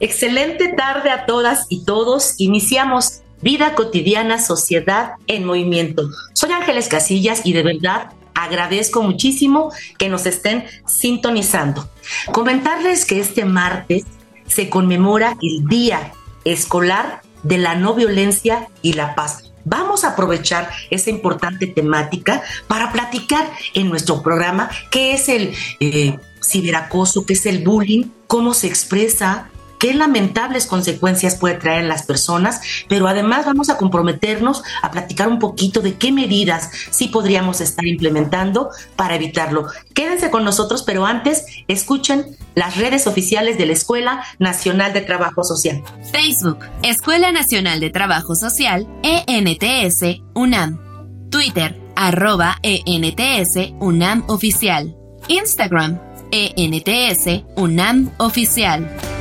Excelente tarde a todas y todos. Iniciamos Vida cotidiana, sociedad en movimiento. Soy Ángeles Casillas y de verdad agradezco muchísimo que nos estén sintonizando. Comentarles que este martes se conmemora el Día Escolar de la No Violencia y la Paz. Vamos a aprovechar esa importante temática para platicar en nuestro programa qué es el eh, ciberacoso, qué es el bullying, cómo se expresa, qué lamentables consecuencias puede traer en las personas, pero además vamos a comprometernos a platicar un poquito de qué medidas sí podríamos estar implementando para evitarlo. Quédense con nosotros, pero antes escuchen las redes oficiales de la Escuela Nacional de Trabajo Social. Facebook, Escuela Nacional de Trabajo Social, ENTS, UNAM. Twitter, arroba ENTS, UNAM Oficial. Instagram, ENTS, UNAM Oficial.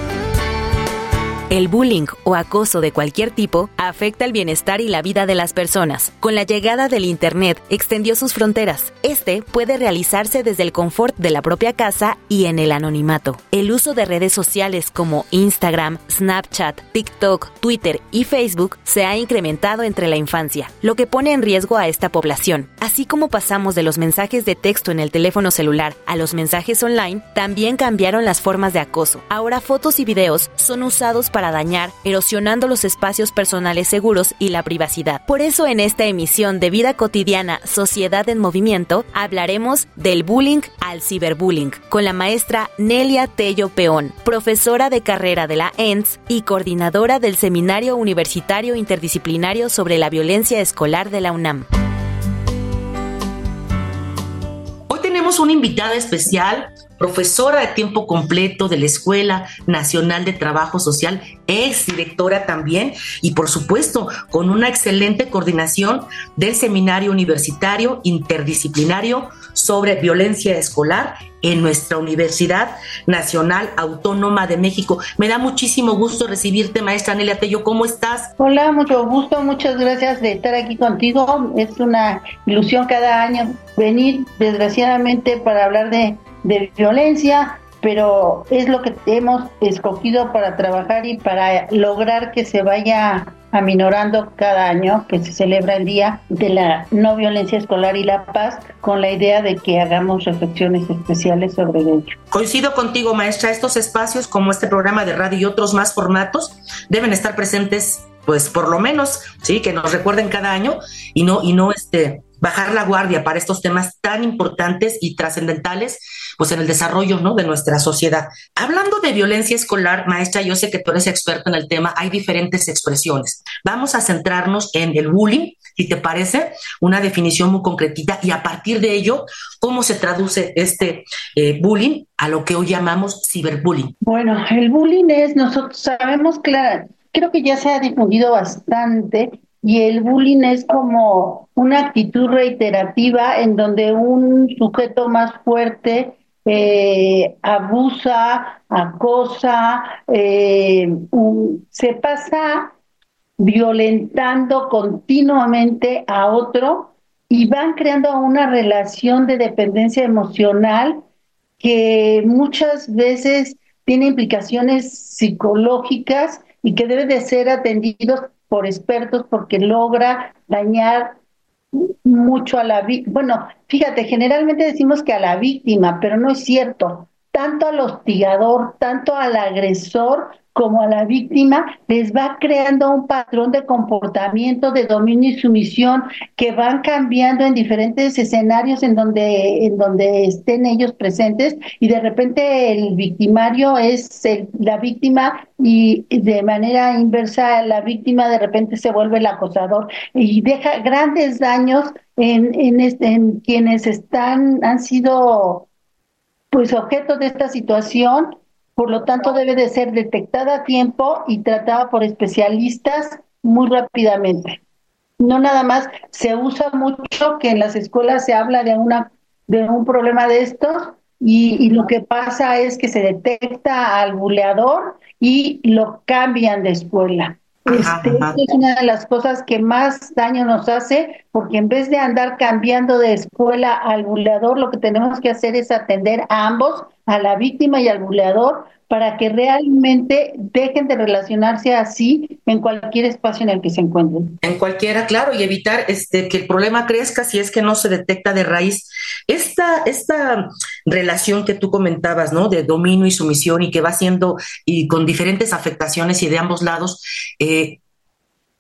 El bullying o acoso de cualquier tipo afecta el bienestar y la vida de las personas. Con la llegada del Internet extendió sus fronteras. Este puede realizarse desde el confort de la propia casa y en el anonimato. El uso de redes sociales como Instagram, Snapchat, TikTok, Twitter y Facebook se ha incrementado entre la infancia, lo que pone en riesgo a esta población. Así como pasamos de los mensajes de texto en el teléfono celular a los mensajes online, también cambiaron las formas de acoso. Ahora fotos y videos son usados para dañar, erosionando los espacios personales seguros y la privacidad. Por eso en esta emisión de Vida Cotidiana, Sociedad en Movimiento, hablaremos del bullying al ciberbullying con la maestra Nelia Tello Peón, profesora de carrera de la ENS y coordinadora del Seminario Universitario Interdisciplinario sobre la Violencia Escolar de la UNAM. Hoy tenemos una invitada especial profesora de tiempo completo de la Escuela Nacional de Trabajo Social, ex directora también, y por supuesto con una excelente coordinación del Seminario Universitario Interdisciplinario sobre Violencia Escolar en nuestra Universidad Nacional Autónoma de México. Me da muchísimo gusto recibirte, maestra Nelia Tello. ¿Cómo estás? Hola, mucho gusto, muchas gracias de estar aquí contigo. Es una ilusión cada año venir, desgraciadamente, para hablar de de violencia, pero es lo que hemos escogido para trabajar y para lograr que se vaya aminorando cada año que se celebra el Día de la No Violencia Escolar y la Paz con la idea de que hagamos reflexiones especiales sobre ello. Coincido contigo, maestra, estos espacios como este programa de radio y otros más formatos deben estar presentes pues por lo menos, sí, que nos recuerden cada año y no y no este bajar la guardia para estos temas tan importantes y trascendentales pues en el desarrollo ¿no? de nuestra sociedad. Hablando de violencia escolar, maestra, yo sé que tú eres experta en el tema, hay diferentes expresiones. Vamos a centrarnos en el bullying, si te parece, una definición muy concretita y a partir de ello, ¿cómo se traduce este eh, bullying a lo que hoy llamamos ciberbullying? Bueno, el bullying es, nosotros sabemos, claro, creo que ya se ha difundido bastante y el bullying es como una actitud reiterativa en donde un sujeto más fuerte eh, abusa, acosa, eh, se pasa violentando continuamente a otro y van creando una relación de dependencia emocional que muchas veces tiene implicaciones psicológicas y que debe de ser atendidos por expertos porque logra dañar mucho a la víctima. Bueno, fíjate, generalmente decimos que a la víctima, pero no es cierto. Tanto al hostigador, tanto al agresor, como a la víctima les va creando un patrón de comportamiento de dominio y sumisión que van cambiando en diferentes escenarios en donde en donde estén ellos presentes. Y de repente el victimario es la víctima y de manera inversa la víctima de repente se vuelve el acosador y deja grandes daños en en, este, en quienes están han sido pues objeto de esta situación, por lo tanto debe de ser detectada a tiempo y tratada por especialistas muy rápidamente. No nada más se usa mucho que en las escuelas se habla de una de un problema de estos y, lo que pasa es que se detecta al buleador y lo cambian de escuela. Este, es una de las cosas que más daño nos hace, porque en vez de andar cambiando de escuela al buleador, lo que tenemos que hacer es atender a ambos, a la víctima y al buleador, para que realmente dejen de relacionarse así en cualquier espacio en el que se encuentren. En cualquiera, claro, y evitar este, que el problema crezca si es que no se detecta de raíz. Esta, esta relación que tú comentabas, ¿no? De dominio y sumisión y que va siendo y con diferentes afectaciones y de ambos lados, eh,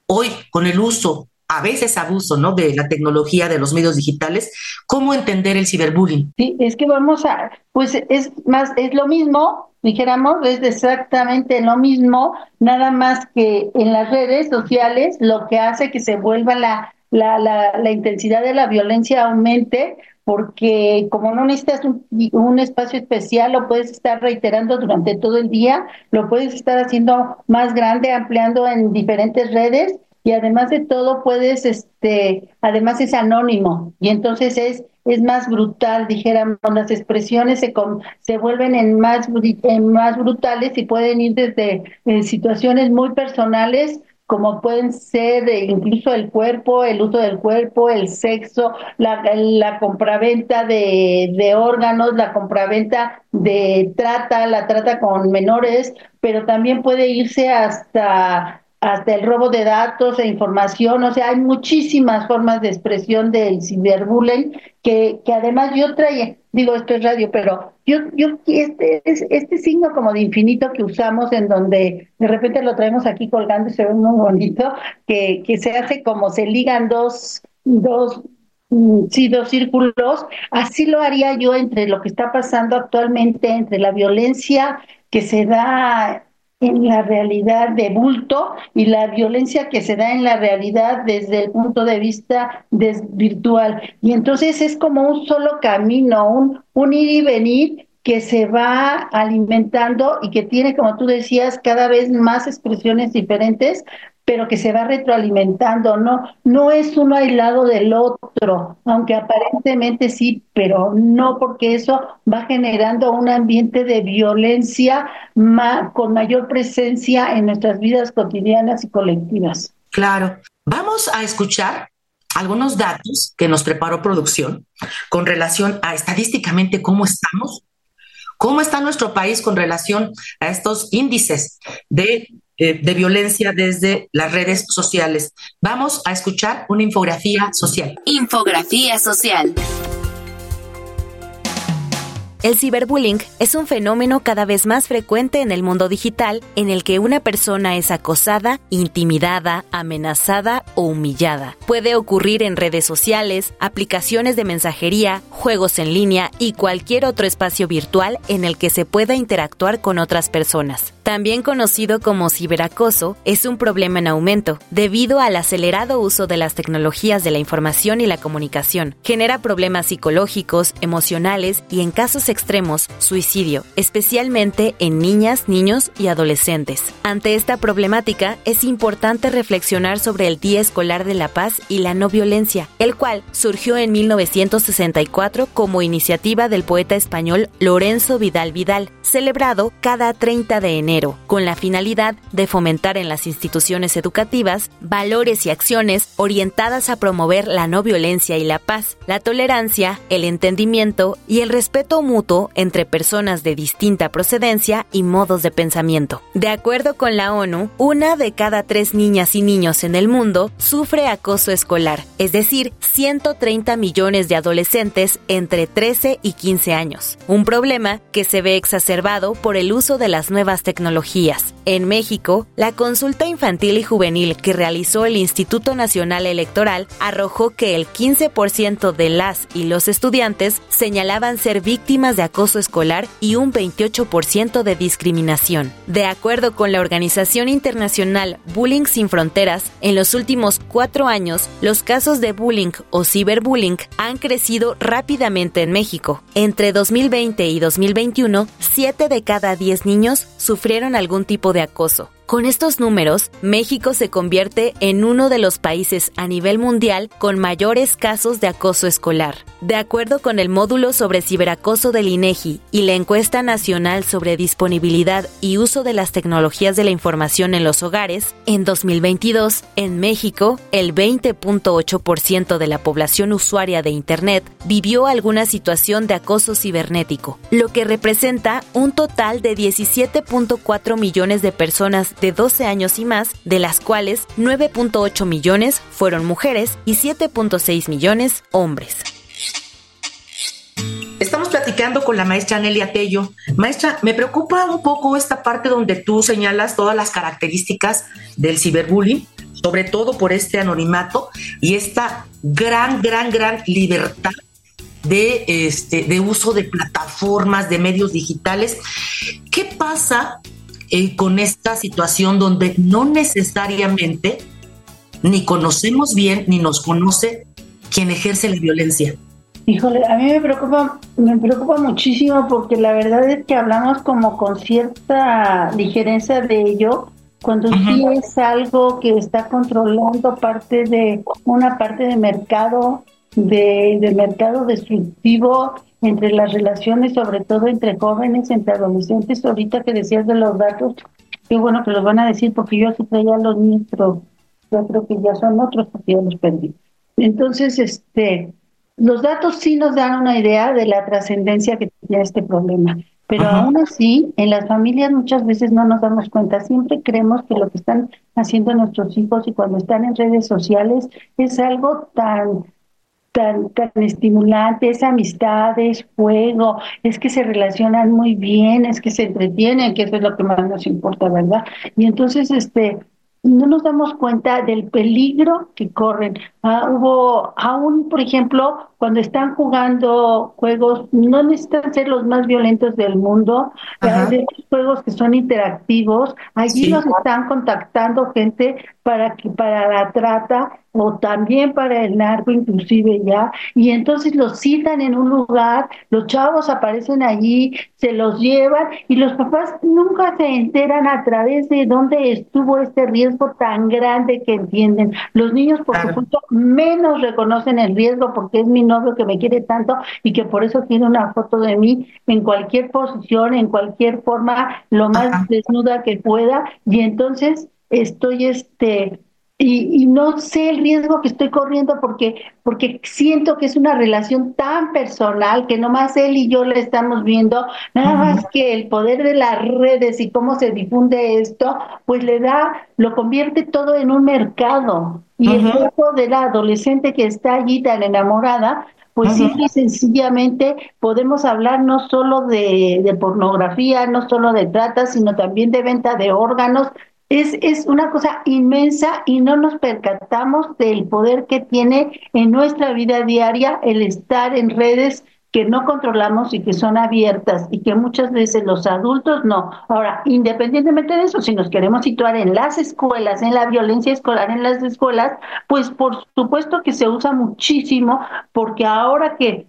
hoy con el uso a veces abuso, ¿no? De la tecnología, de los medios digitales. ¿Cómo entender el ciberbullying? Sí, es que vamos a, pues es más, es lo mismo, dijéramos, es exactamente lo mismo, nada más que en las redes sociales lo que hace que se vuelva la, la, la, intensidad de la violencia aumente, porque como no necesitas un, espacio especial, lo puedes estar reiterando durante todo el día, lo puedes estar haciendo más grande, ampliando en diferentes redes y además de todo puedes, este, además es anónimo y entonces es es más brutal, dijéramos, las expresiones se, se vuelven en más, en más brutales y pueden ir desde eh, situaciones muy personales como pueden ser eh, incluso el cuerpo, el uso del cuerpo, el sexo, la, la compraventa de, de órganos, la compraventa de trata, la trata con menores, pero también puede irse hasta hasta el robo de datos e información, o sea, hay muchísimas formas de expresión del ciberbullying que, que además yo traía, digo, esto es radio, pero yo, yo, este, este signo como de infinito que usamos en donde de repente lo traemos aquí colgando y se ve muy bonito, que, que se hace como se ligan dos, dos, mm, sí, dos círculos, así lo haría yo entre lo que está pasando actualmente, entre la violencia que se da en la realidad de bulto y la violencia que se da en la realidad desde el punto de vista virtual. Y entonces es como un solo camino, un, un ir y venir que se va alimentando y que tiene, como tú decías, cada vez más expresiones diferentes, pero que se va retroalimentando, no, no es uno aislado del otro, aunque aparentemente sí, pero no porque eso va generando un ambiente de violencia con mayor presencia en nuestras vidas cotidianas y colectivas. Claro. Vamos a escuchar algunos datos que nos preparó producción con relación a estadísticamente cómo estamos, cómo está nuestro país con relación a estos índices de eh, de violencia desde las redes sociales. Vamos a escuchar una infografía social. Infografía social. El ciberbullying es un fenómeno cada vez más frecuente en el mundo digital en el que una persona es acosada, intimidada, amenazada o humillada. Puede ocurrir en redes sociales, aplicaciones de mensajería, juegos en línea y cualquier otro espacio virtual en el que se pueda interactuar con otras personas. También conocido como ciberacoso, es un problema en aumento debido al acelerado uso de las tecnologías de la información y la comunicación. Genera problemas psicológicos, emocionales y en casos extremos, suicidio, especialmente en niñas, niños y adolescentes. Ante esta problemática, es importante reflexionar sobre el Día Escolar de la Paz y la No Violencia, el cual surgió en 1964 como iniciativa del poeta español Lorenzo Vidal Vidal, celebrado cada 30 de enero, con la finalidad de fomentar en las instituciones educativas valores y acciones orientadas a promover la no violencia y la paz, la tolerancia, el entendimiento y el respeto mutuo entre personas de distinta procedencia y modos de pensamiento. De acuerdo con la ONU, una de cada tres niñas y niños en el mundo sufre acoso escolar, es decir, 130 millones de adolescentes entre 13 y 15 años. Un problema que se ve exacerbado por el uso de las nuevas tecnologías. En México, la consulta infantil y juvenil que realizó el Instituto Nacional Electoral arrojó que el 15% de las y los estudiantes señalaban ser víctimas de acoso escolar y un 28% de discriminación. De acuerdo con la organización internacional Bullying Sin Fronteras, en los últimos cuatro años, los casos de bullying o ciberbullying han crecido rápidamente en México. Entre 2020 y 2021, 7 de cada 10 niños sufrieron algún tipo de acoso. Con estos números, México se convierte en uno de los países a nivel mundial con mayores casos de acoso escolar. De acuerdo con el módulo sobre ciberacoso del INEGI y la encuesta nacional sobre disponibilidad y uso de las tecnologías de la información en los hogares, en 2022, en México, el 20.8% de la población usuaria de Internet vivió alguna situación de acoso cibernético, lo que representa un total de 17.4 millones de personas de 12 años y más, de las cuales 9.8 millones fueron mujeres y 7.6 millones hombres. Estamos platicando con la maestra Nelia Tello. Maestra, me preocupa un poco esta parte donde tú señalas todas las características del ciberbullying, sobre todo por este anonimato y esta gran, gran, gran libertad de, este, de uso de plataformas, de medios digitales. ¿Qué pasa eh, con esta situación donde no necesariamente ni conocemos bien ni nos conoce quien ejerce la violencia. Híjole, a mí me preocupa, me preocupa muchísimo porque la verdad es que hablamos como con cierta ligereza de ello, cuando sí es algo que está controlando parte de una parte de mercado, de, de mercado destructivo entre las relaciones, sobre todo entre jóvenes, entre adolescentes. Ahorita que decías de los datos, qué bueno que los van a decir porque yo sí traía los pero yo creo que ya son otros porque ya los perdí. Entonces, este, los datos sí nos dan una idea de la trascendencia que tiene este problema. Pero aún así, en las familias muchas veces no nos damos cuenta. Siempre creemos que lo que están haciendo nuestros hijos y cuando están en redes sociales es algo tan tan, tan estimulante, es amistad, es juego, es que se relacionan muy bien, es que se entretienen, que eso es lo que más nos importa, ¿verdad? Y entonces, este, no nos damos cuenta del peligro que corren. Ah, hubo, aún, por ejemplo, cuando están jugando juegos, no necesitan ser los más violentos del mundo, hay juegos que son interactivos, allí nos están contactando gente para que para la trata o también para el narco inclusive ya, y entonces los citan en un lugar, los chavos aparecen allí, se los llevan y los papás nunca se enteran a través de dónde estuvo este riesgo tan grande que entienden. Los niños, por supuesto, menos reconocen el riesgo porque es mi novio que me quiere tanto y que por eso tiene una foto de mí en cualquier posición, en cualquier forma, lo más desnuda que pueda, y entonces estoy este y, no sé el riesgo que estoy corriendo porque porque siento que es una relación tan personal que nomás él y yo le estamos viendo, nada más que el poder de las redes y cómo se difunde esto, pues le da, lo convierte todo en un mercado. Y el cuerpo de la adolescente que está allí tan enamorada, pues simple y sencillamente podemos hablar no solo de, de pornografía, no solo de trata, sino también de venta de órganos, es, es una cosa inmensa y no nos percatamos del poder que tiene en nuestra vida diaria el estar en redes que no controlamos y que son abiertas y que muchas veces los adultos no. Ahora, independientemente de eso, si nos queremos situar en las escuelas, en la violencia escolar en las escuelas, pues por supuesto que se usa muchísimo porque ahora que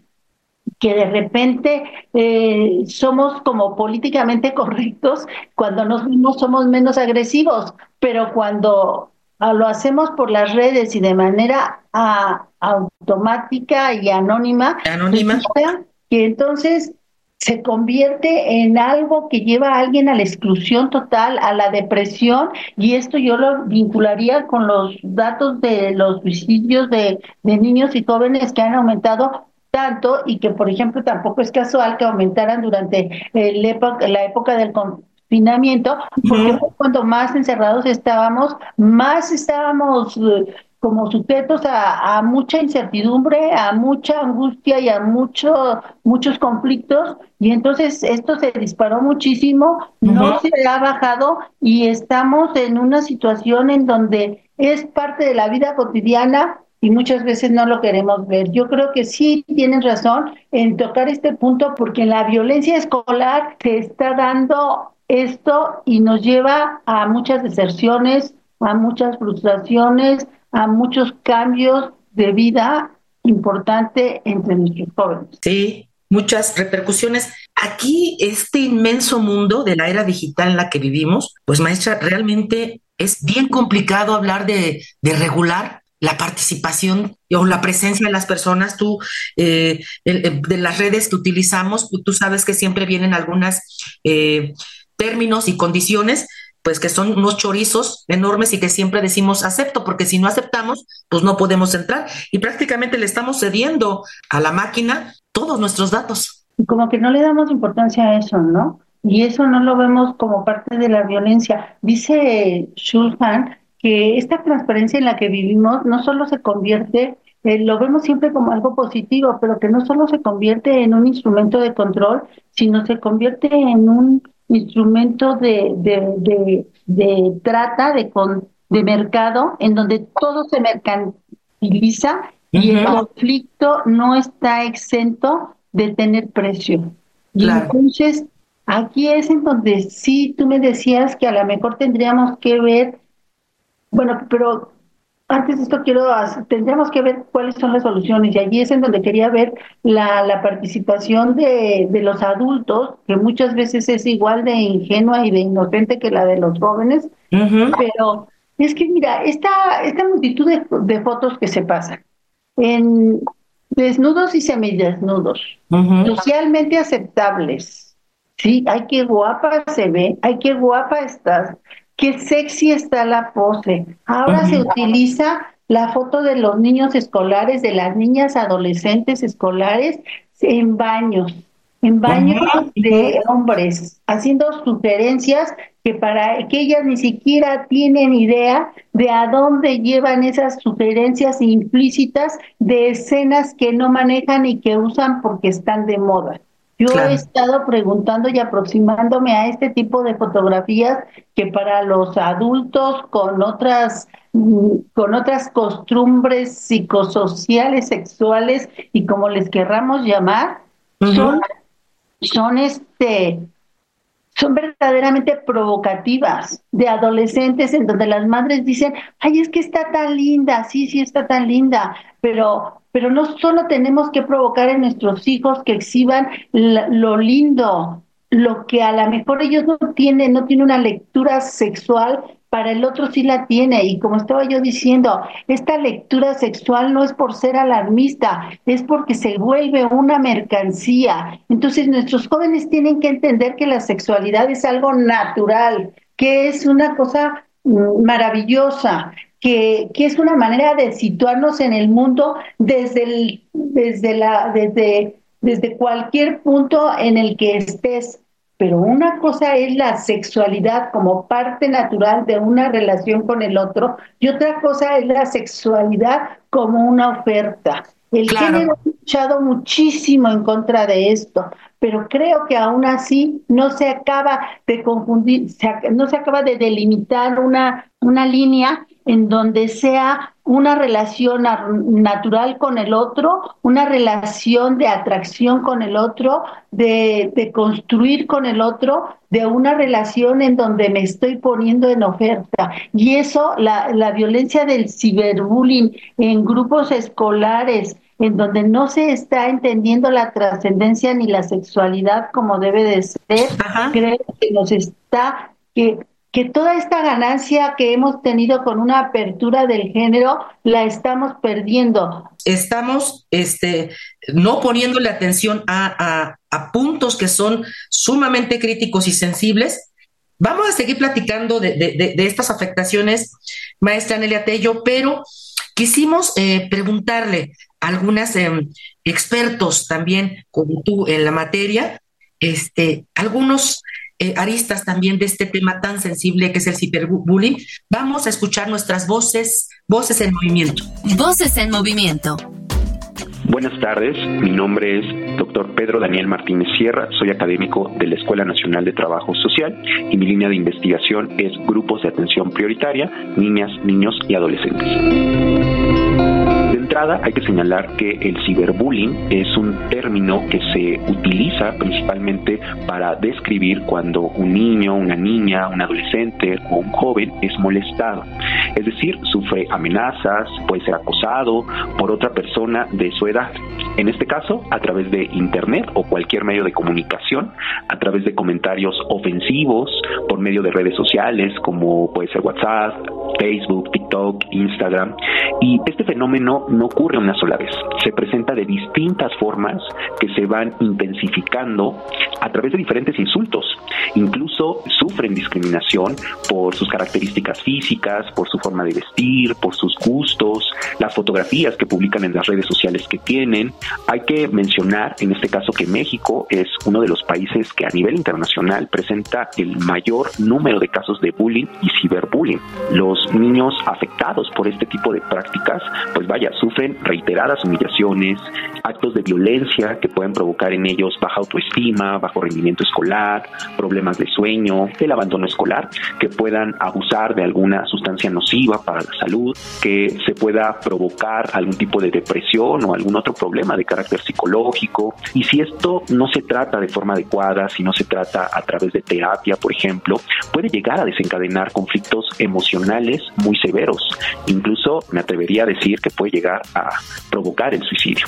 que de repente eh, somos como políticamente correctos, cuando nos vimos somos menos agresivos, pero cuando ah, lo hacemos por las redes y de manera ah, automática y anónima, anónima. Pues, que entonces se convierte en algo que lleva a alguien a la exclusión total, a la depresión, y esto yo lo vincularía con los datos de los suicidios de, de niños y jóvenes que han aumentado tanto y que, por ejemplo, tampoco es casual que aumentaran durante el época, la época del confinamiento, porque cuando más encerrados estábamos, más estábamos eh, como sujetos a, mucha incertidumbre, a mucha angustia y a mucho, muchos conflictos. Y entonces esto se disparó muchísimo, no se ha bajado y estamos en una situación en donde es parte de la vida cotidiana y muchas veces no lo queremos ver. Yo creo que sí tienen razón en tocar este punto porque la violencia escolar se está dando esto y nos lleva a muchas deserciones, a muchas frustraciones, a muchos cambios de vida importante entre nuestros jóvenes. Sí, muchas repercusiones. Aquí, este inmenso mundo de la era digital en la que vivimos, pues maestra, realmente es bien complicado hablar de, regular la participación o la presencia de las personas, tú, eh, de las redes que utilizamos, tú, sabes que siempre vienen algunos eh, términos y condiciones pues que son unos chorizos enormes y que siempre decimos acepto, porque si no aceptamos, pues no podemos entrar. Y prácticamente le estamos cediendo a la máquina todos nuestros datos. Y como que no le damos importancia a eso, ¿no? Y eso no lo vemos como parte de la violencia. Dice Schulhan que esta transparencia en la que vivimos no solo se convierte, eh, lo vemos siempre como algo positivo, pero que no solo se convierte en un instrumento de control, sino se convierte en un instrumento de, de, de, trata, de, con, de mercado, en donde todo se mercantiliza y el conflicto no está exento de tener precio. Y entonces, aquí es en donde sí tú me decías que a lo mejor tendríamos que ver, bueno, pero antes de esto quiero, tendríamos que ver cuáles son las soluciones y allí es en donde quería ver la, la participación de, de, los adultos, que muchas veces es igual de ingenua y de inocente que la de los jóvenes, pero es que mira, esta, esta multitud de, fotos que se pasan en desnudos y semidesnudos, socialmente aceptables, sí, ay, qué guapa se ve, ay, qué guapa estás, qué sexy está la pose. Ahora se utiliza la foto de los niños escolares, de las niñas adolescentes escolares en baños, en baños de hombres, haciendo sugerencias que para que ellas ni siquiera tienen idea de a dónde llevan esas sugerencias implícitas de escenas que no manejan y que usan porque están de moda. Yo he estado preguntando y aproximándome a este tipo de fotografías que para los adultos con otras mm, con otras costumbres psicosociales, sexuales y como les querramos llamar, son, son este son verdaderamente provocativas de adolescentes en donde las madres dicen, ay, es que está tan linda, sí, sí está tan linda, pero pero no solo tenemos que provocar en nuestros hijos que exhiban lo lindo, lo que a lo mejor ellos no tienen, no tienen una lectura sexual, para el otro sí la tiene. Y como estaba yo diciendo, esta lectura sexual no es por ser alarmista, es porque se vuelve una mercancía. Entonces nuestros jóvenes tienen que entender que la sexualidad es algo natural, que es una cosa mm, maravillosa, que, es una manera de situarnos en el mundo desde, desde, la, desde, desde cualquier punto en el que estés. Pero una cosa es la sexualidad como parte natural de una relación con el otro y otra cosa es la sexualidad como una oferta. El género ha luchado muchísimo en contra de esto, pero creo que aún así no se acaba de confundir, no se acaba de delimitar una, una línea en donde sea una relación natural con el otro, una relación de atracción con el otro, de, de, construir con el otro, de una relación en donde me estoy poniendo en oferta. Y eso, la, la violencia del ciberbullying en grupos escolares, en donde no se está entendiendo la trascendencia ni la sexualidad como debe de ser, creo que nos está que que toda esta ganancia que hemos tenido con una apertura del género la estamos perdiendo. Estamos este, no poniéndole atención a, puntos que son sumamente críticos y sensibles. Vamos a seguir platicando de, estas afectaciones, maestra Nelia Tello, pero quisimos eh, preguntarle a algunos em, expertos también, como tú, en la materia, este, algunos eh, aristas también de este tema tan sensible que es el ciberbullying. Vamos a escuchar nuestras voces, voces en movimiento. Voces en movimiento. Buenas tardes, mi nombre es doctor Pedro Daniel Martínez Sierra, soy académico de la Escuela Nacional de Trabajo Social y mi línea de investigación es grupos de atención prioritaria, niñas, niños y adolescentes entrada hay que señalar que el ciberbullying es un término que se utiliza principalmente para describir cuando un niño, una niña, un adolescente o un joven es molestado. Es decir, sufre amenazas, puede ser acosado por otra persona de su edad. En este caso, a través de Internet o cualquier medio de comunicación, a través de comentarios ofensivos, por medio de redes sociales como puede ser WhatsApp, Facebook, TikTok, Instagram. Y este fenómeno no ocurre una sola vez, se presenta de distintas formas que se van intensificando a través de diferentes insultos. Incluso sufren discriminación por sus características físicas, por su forma de vestir, por sus gustos, las fotografías que publican en las redes sociales que tienen. Hay que mencionar en este caso que México es uno de los países que a nivel internacional presenta el mayor número de casos de bullying y ciberbullying. Los niños afectados por este tipo de prácticas, pues vaya, sufren reiteradas humillaciones, actos de violencia que pueden provocar en ellos baja autoestima, bajo rendimiento escolar, problemas de sueño, el abandono escolar, que puedan abusar de alguna sustancia nociva para la salud, que se pueda provocar algún tipo de depresión o algún otro problema de carácter psicológico. Y si esto no se trata de forma adecuada, si no se trata a través de terapia, por ejemplo, puede llegar a desencadenar conflictos emocionales muy severos. Incluso me atrevería a decir que puede llegar a provocar el suicidio.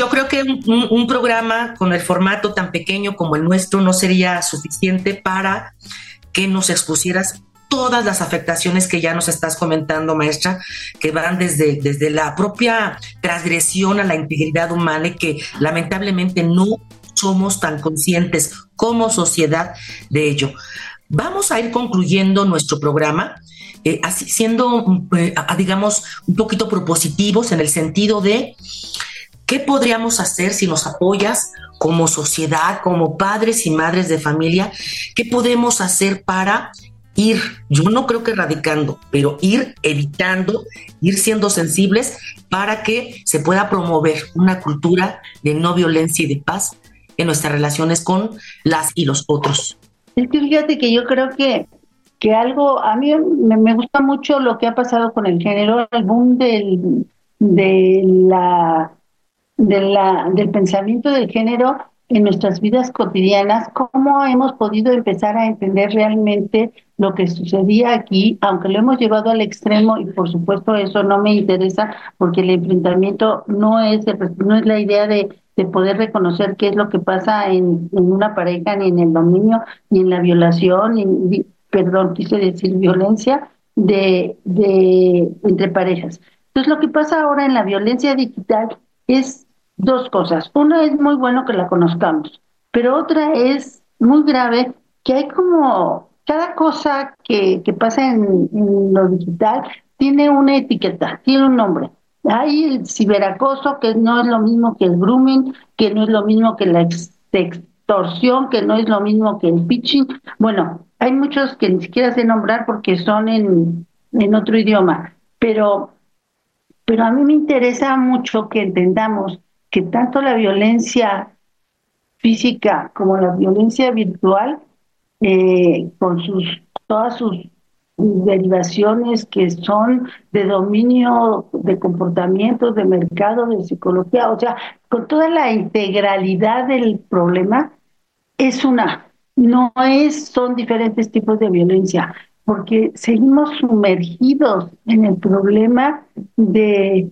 Yo creo que un, programa con el formato tan pequeño como el nuestro no sería suficiente para que nos expusieras todas las afectaciones que ya nos estás comentando, maestra, que van desde, desde la propia transgresión a la integridad humana y que lamentablemente no somos tan conscientes como sociedad de ello. Vamos a ir concluyendo nuestro programa. Eh, así, siendo, eh, digamos, un poquito propositivos en el sentido de qué podríamos hacer si nos apoyas como sociedad, como padres y madres de familia, qué podemos hacer para ir, yo no creo que erradicando, pero ir evitando, ir siendo sensibles para que se pueda promover una cultura de no violencia y de paz en nuestras relaciones con las y los otros. Es que fíjate que yo creo que, que algo, a mí me, gusta mucho lo que ha pasado con el género, el boom del, de la, de la, del pensamiento del género en nuestras vidas cotidianas, cómo hemos podido empezar a entender realmente lo que sucedía aquí, aunque lo hemos llevado al extremo y por supuesto eso no me interesa porque el enfrentamiento no es, no es la idea de, de poder reconocer qué es lo que pasa en, en, una pareja, ni en el dominio, ni en la violación, ni, perdón, quise decir violencia de, de entre parejas. Entonces lo que pasa ahora en la violencia digital es dos cosas. Una es muy bueno que la conozcamos, pero otra es muy grave que hay como cada cosa que, que pasa en, lo digital tiene una etiqueta, tiene un nombre. Hay el ciberacoso, que no es lo mismo que el grooming, que no es lo mismo que la extorsión, que no es lo mismo que el pitching. Bueno, hay muchos que ni siquiera sé nombrar porque son en, en otro idioma, pero, pero a mí me interesa mucho que entendamos que tanto la violencia física como la violencia virtual, eh, con sus todas sus derivaciones que son de dominio de comportamientos, de mercado, de psicología, o sea, con toda la integralidad del problema, es una, no es, son diferentes tipos de violencia, porque seguimos sumergidos en el problema de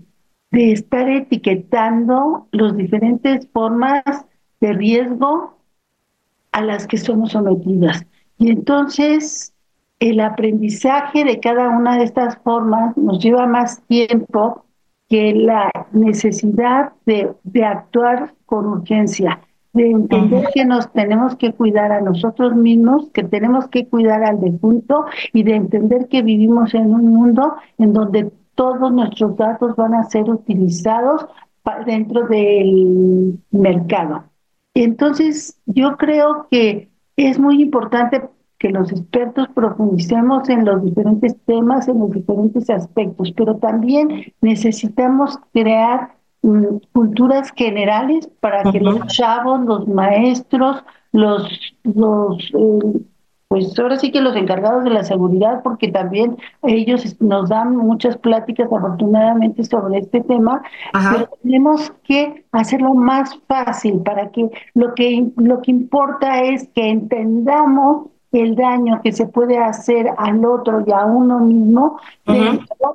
de estar etiquetando las diferentes formas de riesgo a las que somos sometidas. Y entonces el aprendizaje de cada una de estas formas nos lleva más tiempo que la necesidad de, de actuar con urgencia, de entender que nos tenemos que cuidar a nosotros mismos, que tenemos que cuidar al defunto y de entender que vivimos en un mundo en donde todos nuestros datos van a ser utilizados dentro del mercado. Entonces, yo creo que es muy importante que los expertos profundicemos en los diferentes temas, en los diferentes aspectos, pero también necesitamos crear mm, culturas generales para que los chavos, los maestros, los, los eh, pues ahora sí que los encargados de la seguridad, porque también ellos nos dan muchas pláticas afortunadamente sobre este tema, pero tenemos que hacerlo más fácil para que lo que lo que importa es que entendamos el daño que se puede hacer al otro y a uno mismo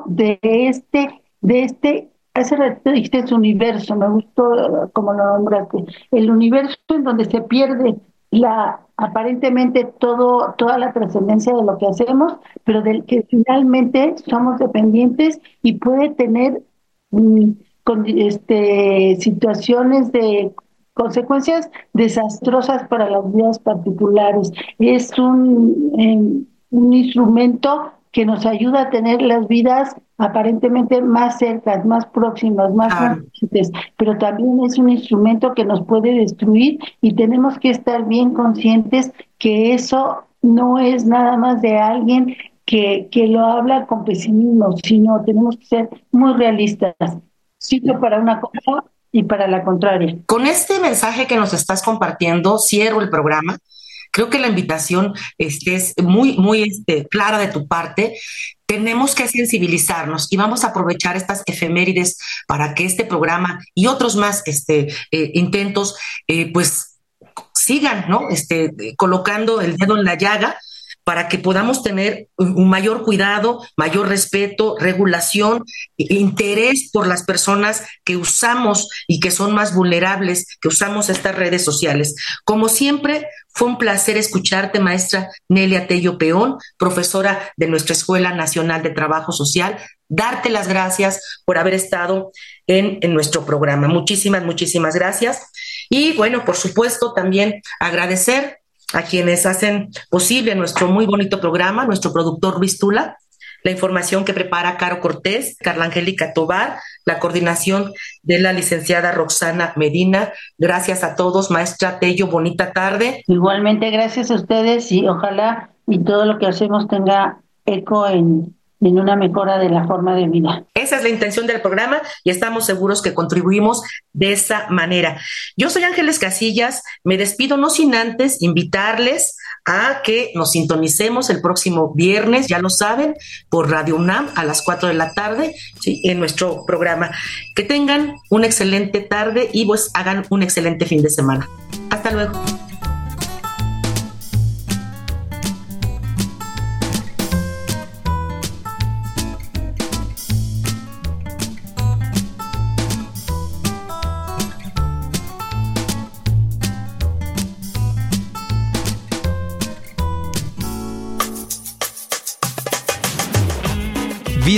de este de este hace rato dijiste su universo, me gustó como lo nombraste, el universo en donde se pierde la aparentemente todo toda la trascendencia de lo que hacemos, pero del que finalmente somos dependientes y puede tener mm, con, este situaciones de consecuencias desastrosas para las vidas particulares. Es un, em, un instrumento que nos ayuda a tener las vidas aparentemente más cercas, más próximas, más fuertes, pero también es un instrumento que nos puede destruir y tenemos que estar bien conscientes que eso no es nada más de alguien que, que lo habla con pesimismo, sino tenemos que ser muy realistas. Sitio para una cosa y para la contraria. Con este mensaje que nos estás compartiendo, cierro el programa creo que la invitación este, es muy, muy este, clara de tu parte. Tenemos que sensibilizarnos y vamos a aprovechar estas efemérides para que este programa y otros más este, eh, intentos, eh, pues sigan, ¿no? Este, colocando el dedo en la llaga para que podamos tener un mayor cuidado, mayor respeto, regulación, interés por las personas que usamos y que son más vulnerables, que usamos estas redes sociales. Como siempre, fue un placer escucharte, maestra Nelia Tello Peón, profesora de nuestra Escuela Nacional de Trabajo Social, darte las gracias por haber estado en, en nuestro programa. Muchísimas, muchísimas gracias. Y bueno, por supuesto, también agradecer a quienes hacen posible nuestro muy bonito programa, nuestro productor Luis Tula, la información que prepara Caro Cortés, Carla Angélica Tobar, la coordinación de la licenciada Roxana Medina. Gracias a todos, maestra Tello, bonita tarde. Igualmente, gracias a ustedes y ojalá y todo lo que hacemos tenga eco en, en una mejora de la forma de vida. Esa es la intención del programa y estamos seguros que contribuimos de esa manera. Yo soy Ángeles Casillas, me despido no sin antes invitarles a que nos sintonicemos el próximo viernes, ya lo saben, por Radio UNAM a las 4 de la tarde, en nuestro programa. Que tengan una excelente tarde y pues hagan un excelente fin de semana. Hasta luego.